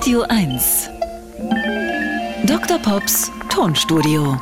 Radio 1. Dr. Pops Tonstudio.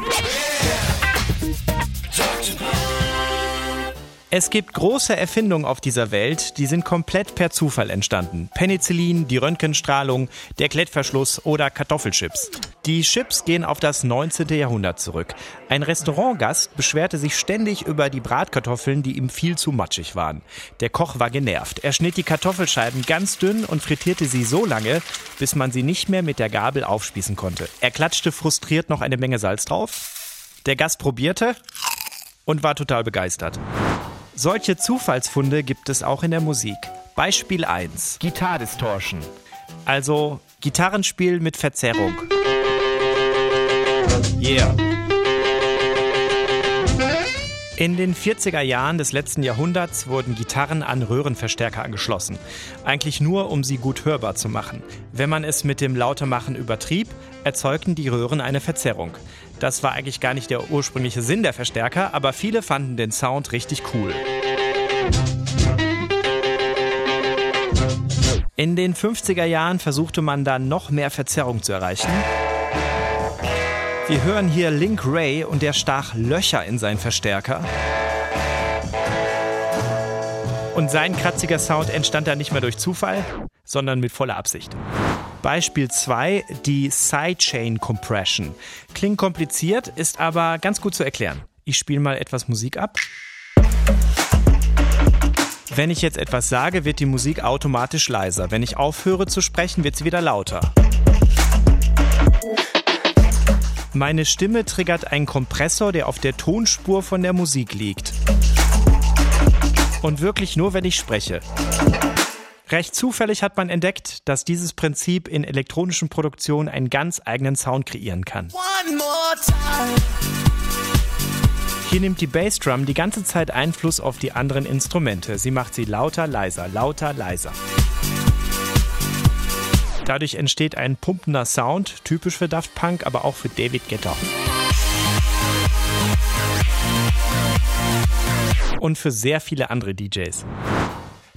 Es gibt große Erfindungen auf dieser Welt, die sind komplett per Zufall entstanden. Penicillin, die Röntgenstrahlung, der Klettverschluss oder Kartoffelchips. Die Chips gehen auf das 19. Jahrhundert zurück. Ein Restaurantgast beschwerte sich ständig über die Bratkartoffeln, die ihm viel zu matschig waren. Der Koch war genervt. Er schnitt die Kartoffelscheiben ganz dünn und frittierte sie so lange, bis man sie nicht mehr mit der Gabel aufspießen konnte. Er klatschte frustriert noch eine Menge Salz drauf. Der Gast probierte und war total begeistert. Solche Zufallsfunde gibt es auch in der Musik. Beispiel 1. Guitar Distortion. Also Gitarrenspiel mit Verzerrung. Yeah. In den 40er Jahren des letzten Jahrhunderts wurden Gitarren an Röhrenverstärker angeschlossen. Eigentlich nur, um sie gut hörbar zu machen. Wenn man es mit dem Lautermachen übertrieb, erzeugten die Röhren eine Verzerrung. Das war eigentlich gar nicht der ursprüngliche Sinn der Verstärker, aber viele fanden den Sound richtig cool. In den 50er Jahren versuchte man dann noch mehr Verzerrung zu erreichen. Wir hören hier Link Ray und der stach Löcher in seinen Verstärker. Und sein kratziger Sound entstand dann nicht mehr durch Zufall, sondern mit voller Absicht. Beispiel 2, die Sidechain Compression. Klingt kompliziert, ist aber ganz gut zu erklären. Ich spiele mal etwas Musik ab. Wenn ich jetzt etwas sage, wird die Musik automatisch leiser. Wenn ich aufhöre zu sprechen, wird sie wieder lauter. Meine Stimme triggert einen Kompressor, der auf der Tonspur von der Musik liegt. Und wirklich nur, wenn ich spreche. Recht zufällig hat man entdeckt, dass dieses Prinzip in elektronischen Produktionen einen ganz eigenen Sound kreieren kann. Hier nimmt die Bassdrum die ganze Zeit Einfluss auf die anderen Instrumente. Sie macht sie lauter, leiser, lauter, leiser. Dadurch entsteht ein pumpender Sound, typisch für Daft Punk, aber auch für David Guetta. Und für sehr viele andere DJs.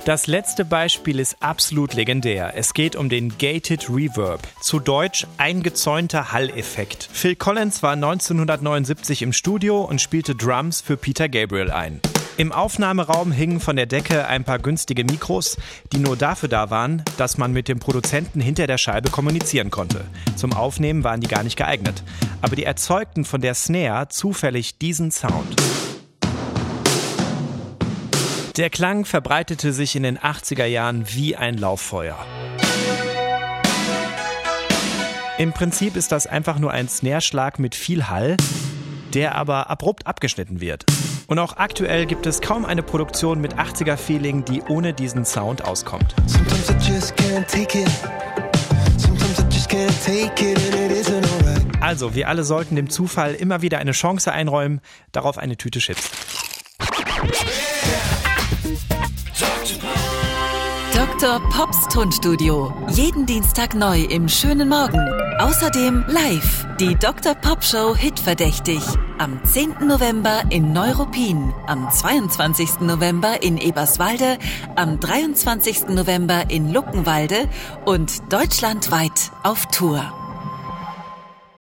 Das letzte Beispiel ist absolut legendär. Es geht um den Gated Reverb, zu Deutsch eingezäunter Halleffekt. Phil Collins war 1979 im Studio und spielte Drums für Peter Gabriel ein. Im Aufnahmeraum hingen von der Decke ein paar günstige Mikros, die nur dafür da waren, dass man mit dem Produzenten hinter der Scheibe kommunizieren konnte. Zum Aufnehmen waren die gar nicht geeignet. Aber die erzeugten von der Snare zufällig diesen Sound. Der Klang verbreitete sich in den 80er Jahren wie ein Lauffeuer. Im Prinzip ist das einfach nur ein Snare-Schlag mit viel Hall, der aber abrupt abgeschnitten wird. Und auch aktuell gibt es kaum eine Produktion mit 80er-Feeling, die ohne diesen Sound auskommt. Also, wir alle sollten dem Zufall immer wieder eine Chance einräumen, darauf eine Tüte Chips. Dr. Pops Tonstudio. Jeden Dienstag neu im schönen Morgen. Außerdem live die Dr. Pop Show Hitverdächtig. Am 10. November in Neuruppin, am 22. November in Eberswalde, am 23. November in Luckenwalde und deutschlandweit auf Tour.